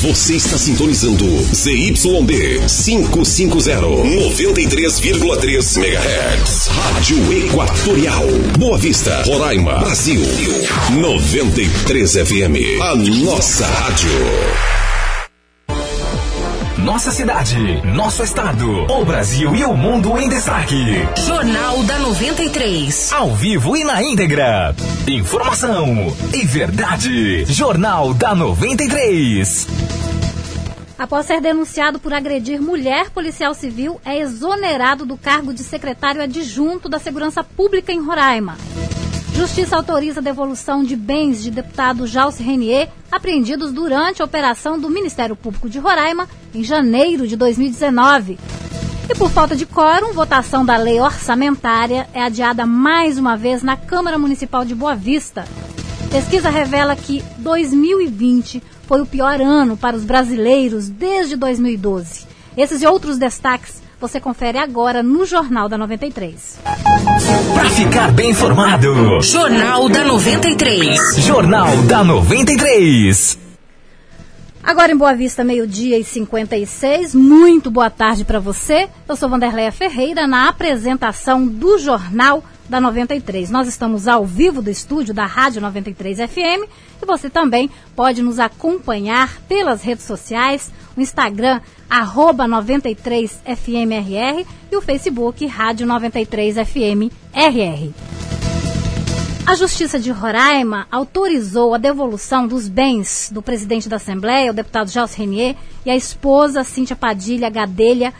Você está sintonizando ZYD 550, 93,3 MHz. Rádio Equatorial. Boa Vista, Roraima, Brasil. 93 FM. A nossa rádio. Nossa cidade, nosso estado, o Brasil e o mundo em destaque. Jornal da 93. Ao vivo e na íntegra. Informação e verdade. Jornal da 93. Após ser denunciado por agredir mulher policial civil, é exonerado do cargo de secretário adjunto da Segurança Pública em Roraima. Justiça autoriza a devolução de bens de deputado Jalce Renier, apreendidos durante a operação do Ministério Público de Roraima em janeiro de 2019. E por falta de quórum, votação da lei orçamentária é adiada mais uma vez na Câmara Municipal de Boa Vista. Pesquisa revela que 2020 foi o pior ano para os brasileiros desde 2012. Esses e outros destaques você confere agora no Jornal da 93. Para ficar bem informado, Jornal da 93. Jornal da 93. Agora em Boa Vista, meio-dia e 56. Muito boa tarde para você. Eu sou Vanderleia Ferreira na apresentação do Jornal da 93. Nós estamos ao vivo do estúdio da Rádio 93 FM e você também pode nos acompanhar pelas redes sociais, o Instagram, arroba 93FMRR e o Facebook Rádio 93FMRR. A Justiça de Roraima autorizou a devolução dos bens do presidente da Assembleia, o deputado Jals Renier, e a esposa Cíntia Padilha Gadelha,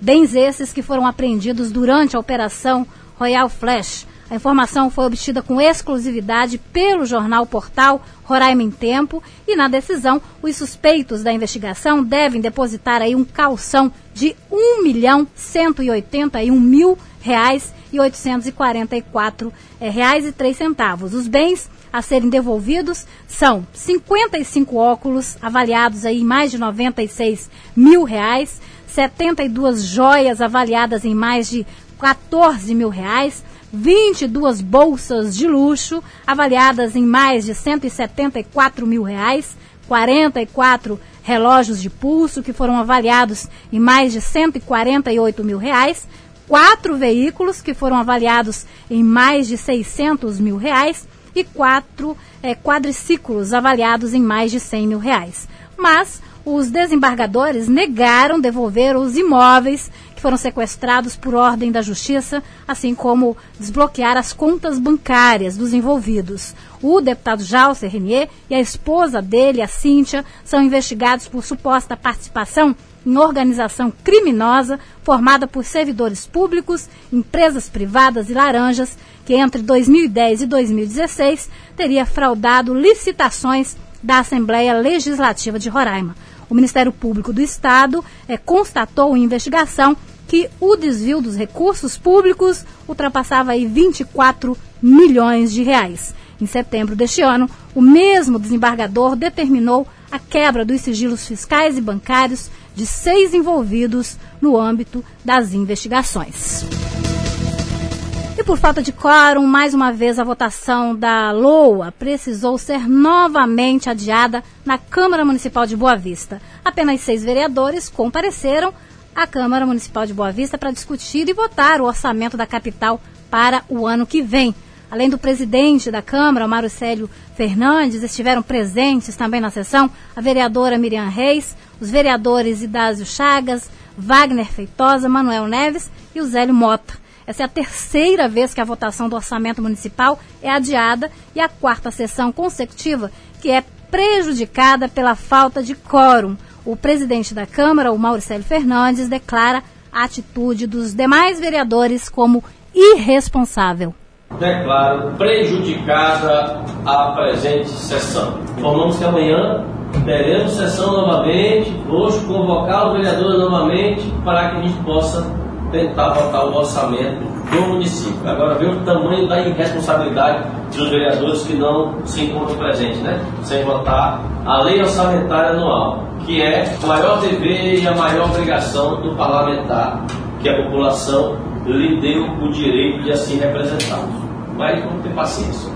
bens esses que foram apreendidos durante a Operação Royal Flash. A informação foi obtida com exclusividade pelo jornal Portal Roraima em Tempo e na decisão os suspeitos da investigação devem depositar aí um calção de um milhão cento e oitenta e um mil reais e oitocentos e quarenta e quatro eh, reais e três centavos. Os bens a serem devolvidos são 55 óculos avaliados aí em mais de 96 mil reais, 72 joias avaliadas em mais de 14 mil reais, 22 bolsas de luxo, avaliadas em mais de 174 mil reais, 44 relógios de pulso, que foram avaliados em mais de 148 mil reais, quatro veículos, que foram avaliados em mais de 600 mil reais, e quatro é, quadriciclos, avaliados em mais de 100 mil reais. Mas os desembargadores negaram devolver os imóveis foram sequestrados por ordem da Justiça, assim como desbloquear as contas bancárias dos envolvidos. O deputado Jalcer Renier e a esposa dele, a Cíntia, são investigados por suposta participação em organização criminosa formada por servidores públicos, empresas privadas e laranjas, que entre 2010 e 2016 teria fraudado licitações da Assembleia Legislativa de Roraima. O Ministério Público do Estado é, constatou em investigação que o desvio dos recursos públicos ultrapassava aí 24 milhões de reais. Em setembro deste ano, o mesmo desembargador determinou a quebra dos sigilos fiscais e bancários de seis envolvidos no âmbito das investigações. E por falta de quórum, mais uma vez a votação da LOA precisou ser novamente adiada na Câmara Municipal de Boa Vista. Apenas seis vereadores compareceram à Câmara Municipal de Boa Vista para discutir e votar o orçamento da capital para o ano que vem. Além do presidente da Câmara, Mário Célio Fernandes, estiveram presentes também na sessão a vereadora Miriam Reis, os vereadores Idásio Chagas, Wagner Feitosa, Manuel Neves e o Zélio Mota. Essa é a terceira vez que a votação do orçamento municipal é adiada e a quarta sessão consecutiva que é prejudicada pela falta de quórum. O presidente da Câmara, o Mauricélio Fernandes, declara a atitude dos demais vereadores como irresponsável. Declaro prejudicada a presente sessão. Informamos que amanhã teremos sessão novamente, hoje convocar os vereadores novamente para que a gente possa tentar votar o orçamento do município. Agora vê o tamanho da irresponsabilidade dos vereadores que não se encontram presentes, né? Sem votar a lei orçamentária anual, que é o maior dever e a maior obrigação do parlamentar, que a população lhe deu o direito de assim representá-los. Mas vamos ter paciência.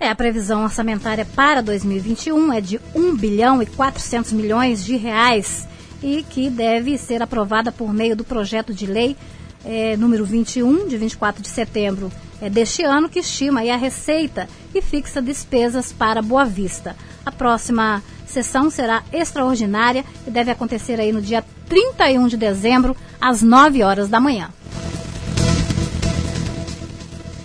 É, a previsão orçamentária para 2021 é de 1 bilhão e 400 milhões de reais e que deve ser aprovada por meio do projeto de lei é, número 21, de 24 de setembro é, deste ano, que estima a receita e fixa despesas para Boa Vista. A próxima sessão será extraordinária e deve acontecer aí no dia 31 de dezembro, às 9 horas da manhã.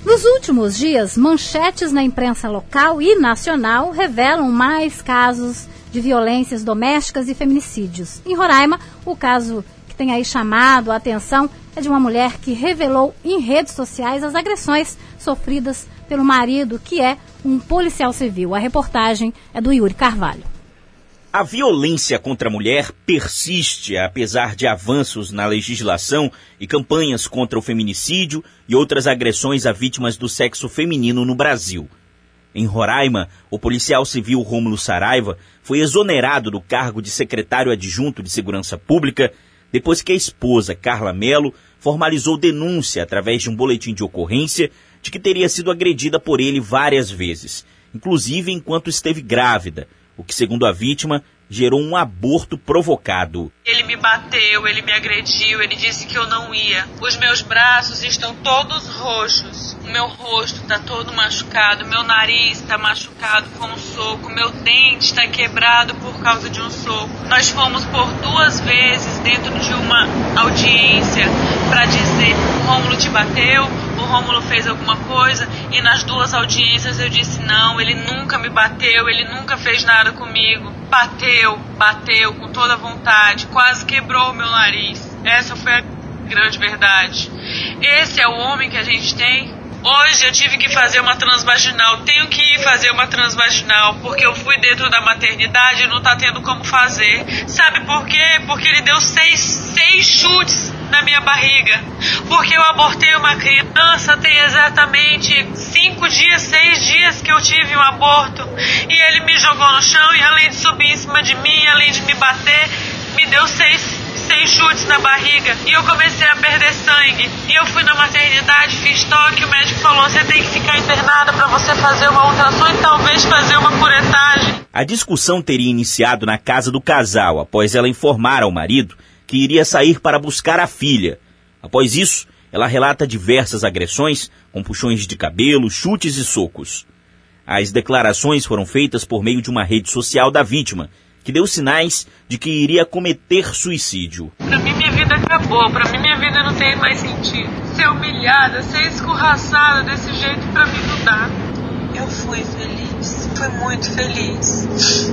Nos últimos dias, manchetes na imprensa local e nacional revelam mais casos de violências domésticas e feminicídios. Em Roraima, o caso que tem aí chamado a atenção é de uma mulher que revelou em redes sociais as agressões sofridas pelo marido, que é um policial civil. A reportagem é do Yuri Carvalho. A violência contra a mulher persiste, apesar de avanços na legislação e campanhas contra o feminicídio e outras agressões a vítimas do sexo feminino no Brasil. Em Roraima, o policial civil Rômulo Saraiva foi exonerado do cargo de secretário adjunto de Segurança Pública depois que a esposa, Carla Melo, formalizou denúncia através de um boletim de ocorrência de que teria sido agredida por ele várias vezes, inclusive enquanto esteve grávida o que, segundo a vítima, gerou um aborto provocado. Ele me bateu, ele me agrediu, ele disse que eu não ia. Os meus braços estão todos roxos, o meu rosto está todo machucado, meu nariz está machucado com um soco, meu dente está quebrado por causa de um soco. Nós fomos por duas vezes dentro de uma audiência para dizer: Rômulo te bateu, o Rômulo fez alguma coisa e nas duas audiências eu disse não, ele nunca me bateu, ele nunca fez nada comigo. Bateu, bateu com toda vontade, quase quebrou o meu nariz. Essa foi a grande verdade. Esse é o homem que a gente tem. Hoje eu tive que fazer uma transvaginal. Tenho que ir fazer uma transvaginal porque eu fui dentro da maternidade e não tá tendo como fazer. Sabe por quê? Porque ele deu seis, seis chutes na minha barriga. Porque eu abortei uma criança, tem exatamente cinco dias, seis dias que eu tive um aborto. E ele me jogou no chão e além de subir em cima de mim, além de me bater, me deu seis seis chutes na barriga e eu comecei a perder sangue. E eu fui na maternidade, fiz toque, o médico falou: você tem que ficar internada para você fazer uma ultrassom e talvez fazer uma curetagem. A discussão teria iniciado na casa do casal após ela informar ao marido que iria sair para buscar a filha. Após isso, ela relata diversas agressões, com puxões de cabelo, chutes e socos. As declarações foram feitas por meio de uma rede social da vítima, que deu sinais de que iria cometer suicídio. Para mim, minha vida acabou. Para mim, minha vida não tem mais sentido. Ser humilhada, ser escorraçada desse jeito, para mim não dá. Eu fui feliz. Fui muito feliz.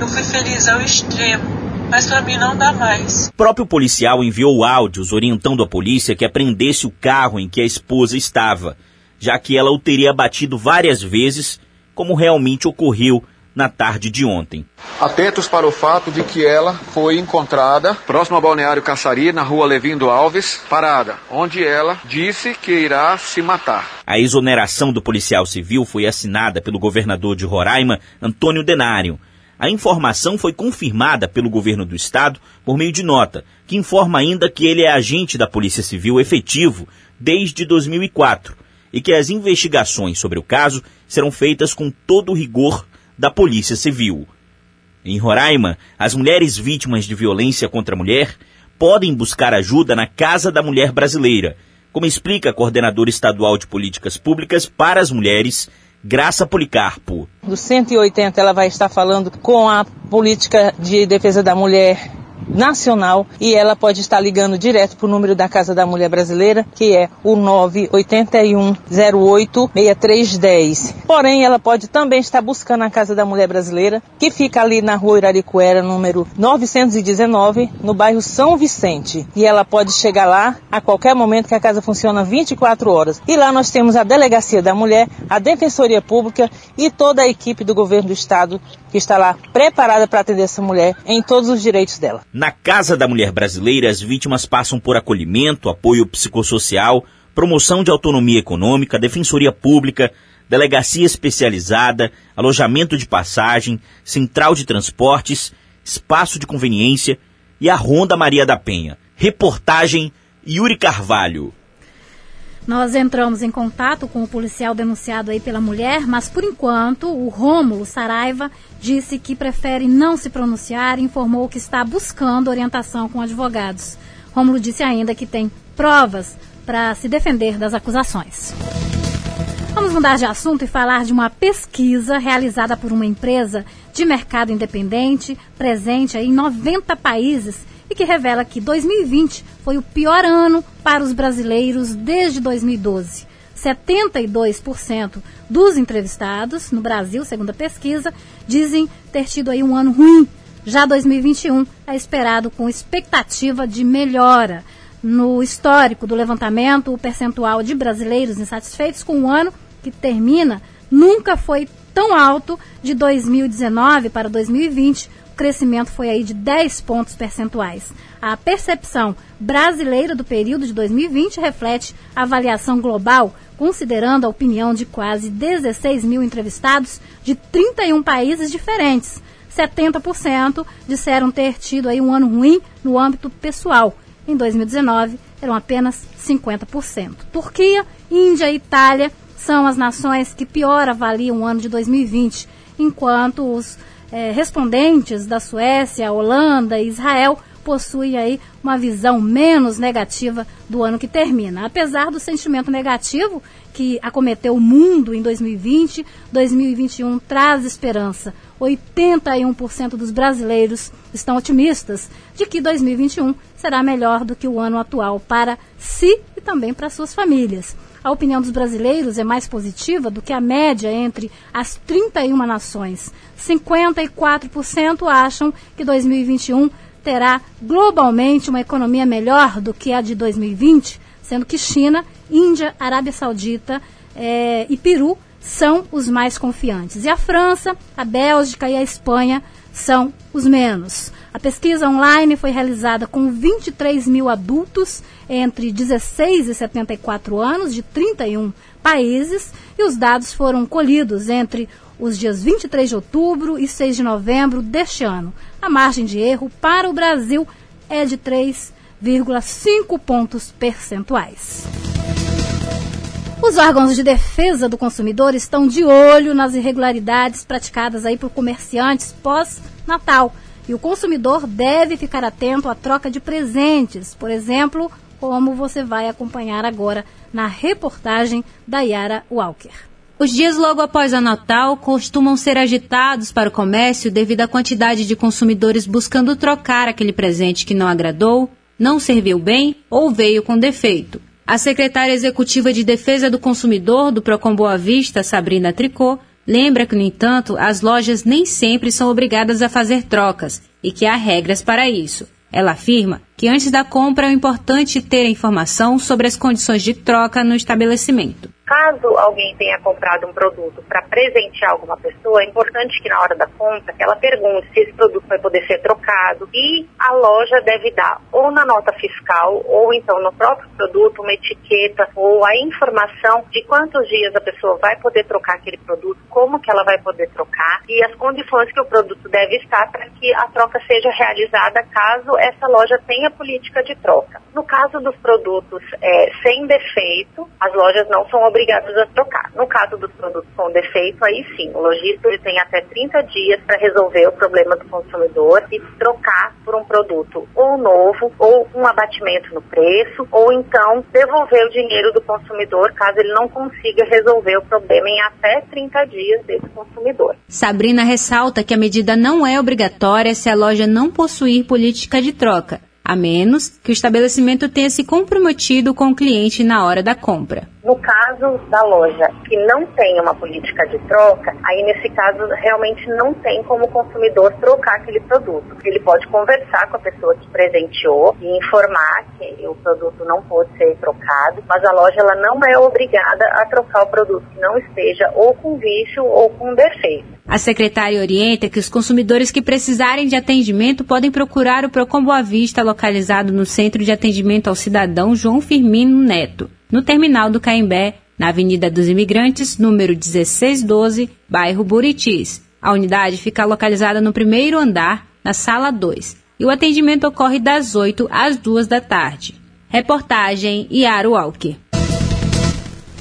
Eu fui feliz ao extremo mas para mim não dá mais. O próprio policial enviou áudios orientando a polícia que apreendesse o carro em que a esposa estava, já que ela o teria batido várias vezes, como realmente ocorreu na tarde de ontem. Atentos para o fato de que ela foi encontrada próximo ao balneário Caçari, na rua Levindo Alves, parada, onde ela disse que irá se matar. A exoneração do policial civil foi assinada pelo governador de Roraima, Antônio Denário. A informação foi confirmada pelo governo do estado por meio de nota, que informa ainda que ele é agente da Polícia Civil efetivo desde 2004 e que as investigações sobre o caso serão feitas com todo o rigor da Polícia Civil. Em Roraima, as mulheres vítimas de violência contra a mulher podem buscar ajuda na Casa da Mulher Brasileira, como explica a coordenadora estadual de políticas públicas para as mulheres, Graça Policarpo. Do 180 ela vai estar falando com a política de defesa da mulher nacional e ela pode estar ligando direto para o número da Casa da Mulher Brasileira, que é o 981086310. Porém, ela pode também estar buscando a Casa da Mulher Brasileira, que fica ali na rua Iraricuera, número 919, no bairro São Vicente. E ela pode chegar lá a qualquer momento que a casa funciona 24 horas. E lá nós temos a Delegacia da Mulher, a Defensoria Pública e toda a equipe do governo do estado que está lá preparada para atender essa mulher em todos os direitos dela. Na Casa da Mulher Brasileira, as vítimas passam por acolhimento, apoio psicossocial, promoção de autonomia econômica, defensoria pública, delegacia especializada, alojamento de passagem, central de transportes, espaço de conveniência e a Ronda Maria da Penha. Reportagem Yuri Carvalho. Nós entramos em contato com o policial denunciado aí pela mulher, mas por enquanto o Rômulo Saraiva disse que prefere não se pronunciar e informou que está buscando orientação com advogados. Rômulo disse ainda que tem provas para se defender das acusações. Vamos mudar de assunto e falar de uma pesquisa realizada por uma empresa de mercado independente, presente em 90 países e que revela que 2020 foi o pior ano para os brasileiros desde 2012. 72% dos entrevistados no Brasil, segundo a pesquisa, dizem ter tido aí um ano ruim. Já 2021 é esperado com expectativa de melhora. No histórico do levantamento, o percentual de brasileiros insatisfeitos com o ano que termina nunca foi tão alto de 2019 para 2020, crescimento foi aí de 10 pontos percentuais. A percepção brasileira do período de 2020 reflete a avaliação global, considerando a opinião de quase 16 mil entrevistados de 31 países diferentes. 70% disseram ter tido aí um ano ruim no âmbito pessoal. Em 2019, eram apenas 50%. Turquia, Índia e Itália são as nações que pior avaliam o ano de 2020, enquanto os é, respondentes da Suécia, Holanda e Israel possuem aí uma visão menos negativa do ano que termina. Apesar do sentimento negativo que acometeu o mundo em 2020, 2021 traz esperança. 81% dos brasileiros estão otimistas de que 2021 será melhor do que o ano atual para si e também para suas famílias a opinião dos brasileiros é mais positiva do que a média entre as 31 nações. 54% acham que 2021 terá globalmente uma economia melhor do que a de 2020, sendo que China, Índia, Arábia Saudita é, e Peru são os mais confiantes. E a França, a Bélgica e a Espanha são os menos. A pesquisa online foi realizada com 23 mil adultos entre 16 e 74 anos de 31 países e os dados foram colhidos entre os dias 23 de outubro e 6 de novembro deste ano. A margem de erro para o Brasil é de 3,5 pontos percentuais. Os órgãos de defesa do consumidor estão de olho nas irregularidades praticadas aí por comerciantes pós-Natal. E o consumidor deve ficar atento à troca de presentes, por exemplo, como você vai acompanhar agora na reportagem da Yara Walker. Os dias logo após o Natal costumam ser agitados para o comércio devido à quantidade de consumidores buscando trocar aquele presente que não agradou, não serviu bem ou veio com defeito. A secretária executiva de Defesa do Consumidor do Procon Boa Vista, Sabrina Tricot, lembra que, no entanto, as lojas nem sempre são obrigadas a fazer trocas e que há regras para isso. Ela afirma que antes da compra é importante ter a informação sobre as condições de troca no estabelecimento. Caso alguém tenha comprado um produto para presentear alguma pessoa, é importante que na hora da compra ela pergunte se esse produto vai poder ser trocado e a loja deve dar ou na nota fiscal ou então no próprio produto uma etiqueta ou a informação de quantos dias a pessoa vai poder trocar aquele produto, como que ela vai poder trocar e as condições que o produto deve estar para que a troca seja realizada caso essa loja tenha política de troca. No caso dos produtos é, sem defeito, as lojas não são obrigadas a trocar. No caso dos produtos com defeito, aí sim, o lojista tem até 30 dias para resolver o problema do consumidor e trocar por um produto ou novo, ou um abatimento no preço, ou então devolver o dinheiro do consumidor caso ele não consiga resolver o problema em até 30 dias desse consumidor. Sabrina ressalta que a medida não é obrigatória se a loja não possuir política de troca a menos que o estabelecimento tenha se comprometido com o cliente na hora da compra. No caso da loja que não tem uma política de troca, aí nesse caso realmente não tem como o consumidor trocar aquele produto. Ele pode conversar com a pessoa que presenteou e informar que o produto não pode ser trocado, mas a loja ela não é obrigada a trocar o produto que não esteja ou com vício ou com defeito. A secretária orienta que os consumidores que precisarem de atendimento podem procurar o Procon Boa Vista, localizado no Centro de Atendimento ao Cidadão João Firmino Neto, no terminal do Caimbé, na Avenida dos Imigrantes, número 1612, bairro Buritis. A unidade fica localizada no primeiro andar, na sala 2, e o atendimento ocorre das 8 às 2 da tarde. Reportagem Iaro Walker.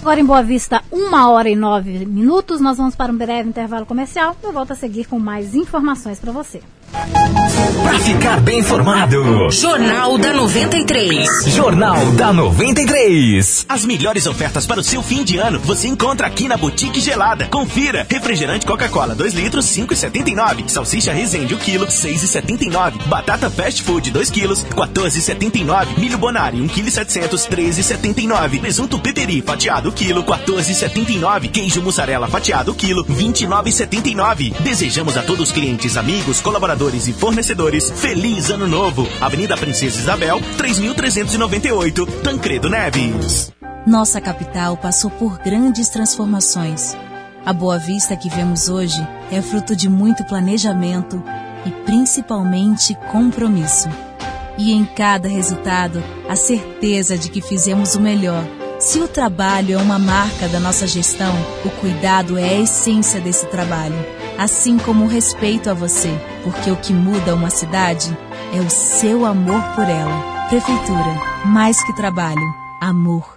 Agora em Boa Vista, uma hora e nove minutos. Nós vamos para um breve intervalo comercial. Eu volto a seguir com mais informações para você. Para ficar bem informado. Jornal da 93. Jornal da 93. As melhores ofertas para o seu fim de ano você encontra aqui na Boutique Gelada. Confira: refrigerante Coca-Cola 2 litros 5,79. Salsicha Resende o quilo 6,79. Batata Fast Food 2 quilos 14,79. Milho Bonari 1 kg 700 13,79. Presunto Peperi fatiado quilo 14,79. Queijo mussarela fatiado quilo 29,79. Desejamos a todos os clientes, amigos, colaboradores e fornecedores, feliz ano novo. Avenida Princesa Isabel, 3398, Tancredo Neves. Nossa capital passou por grandes transformações. A Boa Vista que vemos hoje é fruto de muito planejamento e principalmente compromisso. E em cada resultado, a certeza de que fizemos o melhor. Se o trabalho é uma marca da nossa gestão, o cuidado é a essência desse trabalho assim como o respeito a você, porque o que muda uma cidade é o seu amor por ela. Prefeitura, mais que trabalho, amor.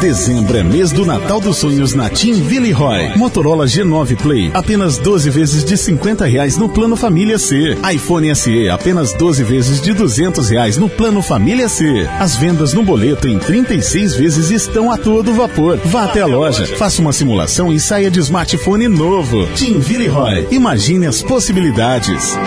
Dezembro é mês do Natal dos Sonhos na Team Villeroy. Motorola G9 Play, apenas 12 vezes de 50 reais no plano Família C. iPhone SE, apenas 12 vezes de 200 reais no plano Família C. As vendas no boleto em 36 vezes estão a todo vapor. Vá até a loja, faça uma simulação e saia de smartphone novo. Team Villeroy, imagine as possibilidades.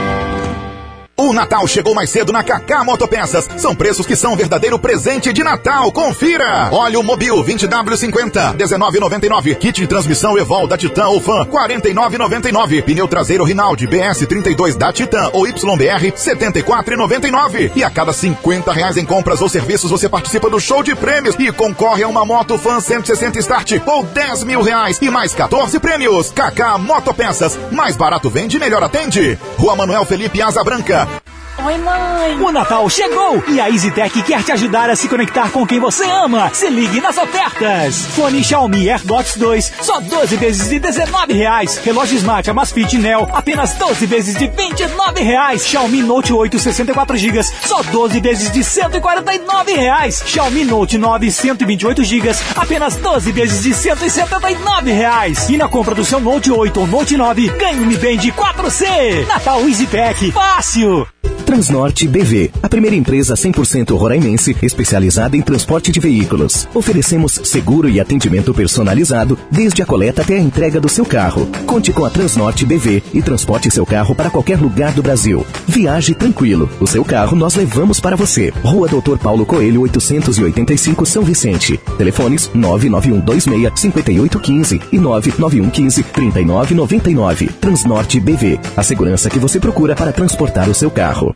O Natal chegou mais cedo na Kaká Motopeças. São preços que são um verdadeiro presente de Natal. Confira! Óleo Mobil 20W50, 19,99. Kit de transmissão Evol da Titan ou Fan, 49,99. Pneu traseiro Rinaldi BS 32 da Titan ou YBR, 74,99. E a cada 50 reais em compras ou serviços você participa do show de prêmios e concorre a uma moto Fan 160 Start ou 10 mil reais e mais 14 prêmios. Kaká Motopeças. Mais barato vende, melhor atende. Rua Manuel Felipe Asa Branca. Oi, mãe! O Natal chegou e a EasyTech quer te ajudar a se conectar com quem você ama. Se ligue nas ofertas! Fone Xiaomi AirDots 2, só 12 vezes de 19 reais. Relógio Smart Amazfit Neo, apenas 12 vezes de 29 reais. Xiaomi Note 8, 64 GB, só 12 vezes de 149 reais. Xiaomi Note 9, 128 GB, apenas 12 vezes de 179 reais. E na compra do seu Note 8 ou Note 9, ganhe um Mi Band 4C. Natal EasyTech, fácil! Transnorte BV, a primeira empresa 100% roraimense especializada em transporte de veículos. Oferecemos seguro e atendimento personalizado desde a coleta até a entrega do seu carro. Conte com a Transnorte BV e transporte seu carro para qualquer lugar do Brasil. Viaje tranquilo. O seu carro nós levamos para você. Rua Doutor Paulo Coelho, 885 São Vicente. Telefones 99126 5815 e 99115 3999. Transnorte BV, a segurança que você procura para transportar o seu carro.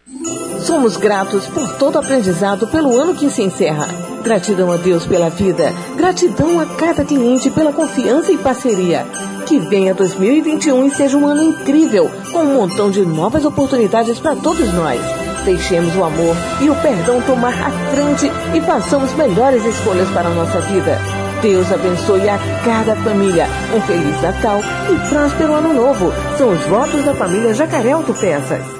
Somos gratos por todo aprendizado pelo ano que se encerra. Gratidão a Deus pela vida. Gratidão a cada cliente pela confiança e parceria. Que venha 2021 e seja um ano incrível, com um montão de novas oportunidades para todos nós. Deixemos o amor e o perdão tomar a frente e façamos melhores escolhas para a nossa vida. Deus abençoe a cada família. Um Feliz Natal e próspero Ano Novo. São os votos da família Jacaré Autopeças.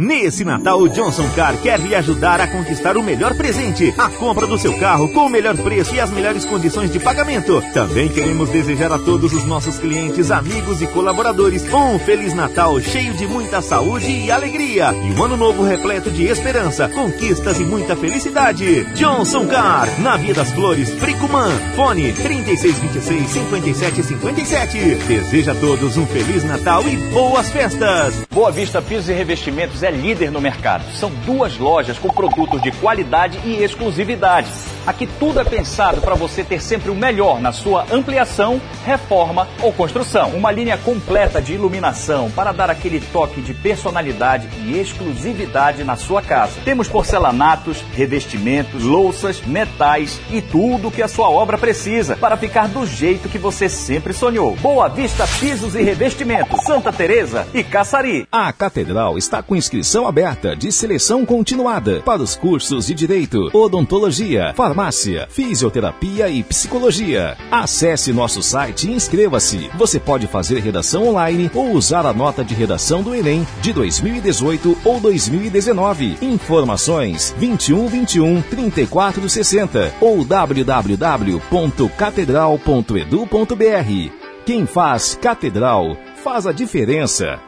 Nesse Natal, o Johnson Car quer lhe ajudar a conquistar o melhor presente, a compra do seu carro com o melhor preço e as melhores condições de pagamento. Também queremos desejar a todos os nossos clientes, amigos e colaboradores um Feliz Natal cheio de muita saúde e alegria e um ano novo repleto de esperança, conquistas e muita felicidade. Johnson Car, na Via das Flores, Fricumã, fone 3626 5757. Deseja a todos um Feliz Natal e boas festas. Boa Vista Pisos e Revestimentos é líder no mercado. São duas lojas com produtos de qualidade e exclusividade. Aqui tudo é pensado para você ter sempre o melhor na sua ampliação, reforma ou construção. Uma linha completa de iluminação para dar aquele toque de personalidade e exclusividade na sua casa. Temos porcelanatos, revestimentos, louças, metais e tudo que a sua obra precisa para ficar do jeito que você sempre sonhou. Boa Vista Pisos e Revestimentos, Santa Teresa e Caçari. A Catedral está com inscrição aberta de seleção continuada para os cursos de Direito, Odontologia, Farmácia, Fisioterapia e Psicologia. Acesse nosso site e inscreva-se. Você pode fazer redação online ou usar a nota de redação do Enem de 2018 ou 2019. Informações 21 21 34 60 ou www.catedral.edu.br. Quem faz Catedral faz a diferença.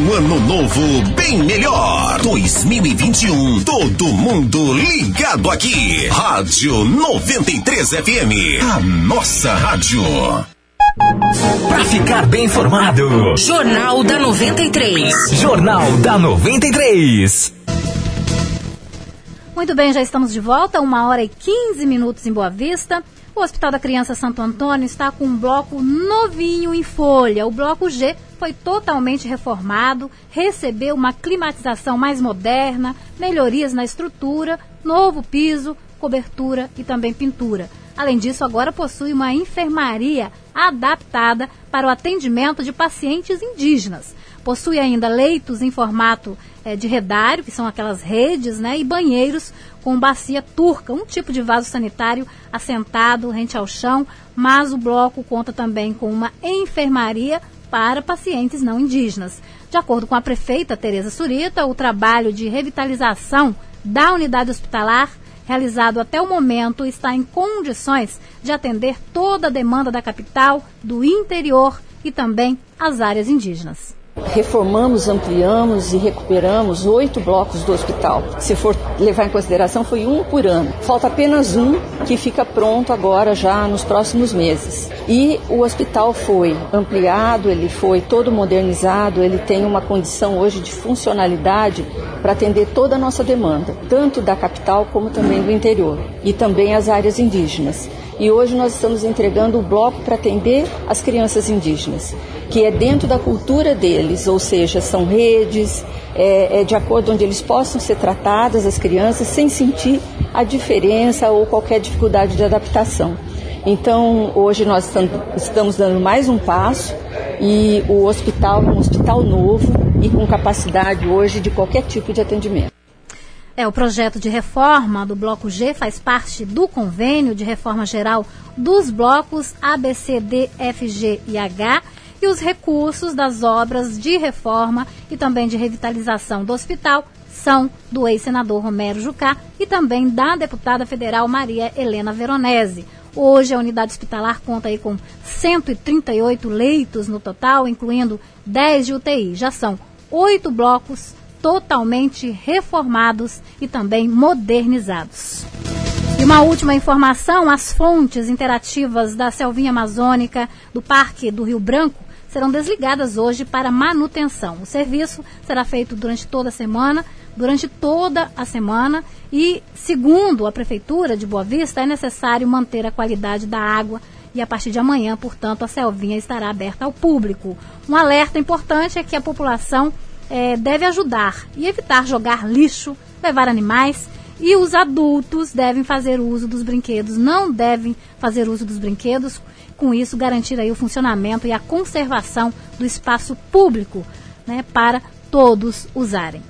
Um ano novo bem melhor. 2021. Todo mundo ligado aqui. Rádio 93 FM. A nossa rádio. Pra ficar bem informado. Jornal da 93. Jornal da 93. Muito bem, já estamos de volta, uma hora e 15 minutos em Boa Vista. O Hospital da Criança Santo Antônio está com um bloco novinho em folha. O bloco G foi totalmente reformado, recebeu uma climatização mais moderna, melhorias na estrutura, novo piso, cobertura e também pintura. Além disso, agora possui uma enfermaria adaptada para o atendimento de pacientes indígenas. Possui ainda leitos em formato é, de redário, que são aquelas redes, né, e banheiros com bacia turca, um tipo de vaso sanitário assentado rente ao chão, mas o bloco conta também com uma enfermaria para pacientes não indígenas. De acordo com a prefeita Tereza Surita, o trabalho de revitalização da unidade hospitalar realizado até o momento está em condições de atender toda a demanda da capital, do interior e também as áreas indígenas. Reformamos, ampliamos e recuperamos oito blocos do hospital. Se for levar em consideração, foi um por ano. Falta apenas um que fica pronto agora já nos próximos meses. E o hospital foi ampliado, ele foi todo modernizado, ele tem uma condição hoje de funcionalidade para atender toda a nossa demanda, tanto da capital como também do interior, e também as áreas indígenas. E hoje nós estamos entregando o bloco para atender as crianças indígenas, que é dentro da cultura deles, ou seja, são redes, é, é de acordo onde eles possam ser tratadas, as crianças, sem sentir a diferença ou qualquer dificuldade de adaptação. Então, hoje nós estamos dando mais um passo e o hospital é um hospital novo e com capacidade hoje de qualquer tipo de atendimento. É, o projeto de reforma do Bloco G faz parte do convênio de reforma geral dos blocos A, B, C, D, F, G e H e os recursos das obras de reforma e também de revitalização do hospital são do ex-senador Romero Jucá e também da deputada federal Maria Helena Veronese. Hoje a unidade hospitalar conta aí com 138 leitos no total, incluindo 10 de UTI. Já são oito blocos totalmente reformados e também modernizados. E uma última informação: as fontes interativas da Selvinha Amazônica do Parque do Rio Branco serão desligadas hoje para manutenção. O serviço será feito durante toda a semana, durante toda a semana e, segundo a Prefeitura de Boa Vista, é necessário manter a qualidade da água e a partir de amanhã, portanto, a Selvinha estará aberta ao público. Um alerta importante é que a população é, deve ajudar e evitar jogar lixo, levar animais e os adultos devem fazer uso dos brinquedos, não devem fazer uso dos brinquedos, com isso garantir aí o funcionamento e a conservação do espaço público né, para todos usarem.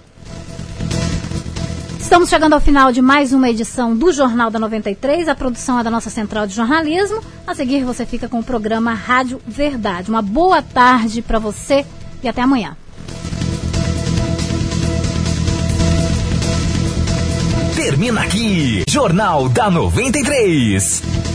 Estamos chegando ao final de mais uma edição do Jornal da 93. A produção é da nossa central de jornalismo. A seguir, você fica com o programa Rádio Verdade. Uma boa tarde para você e até amanhã. Termina aqui, Jornal da 93.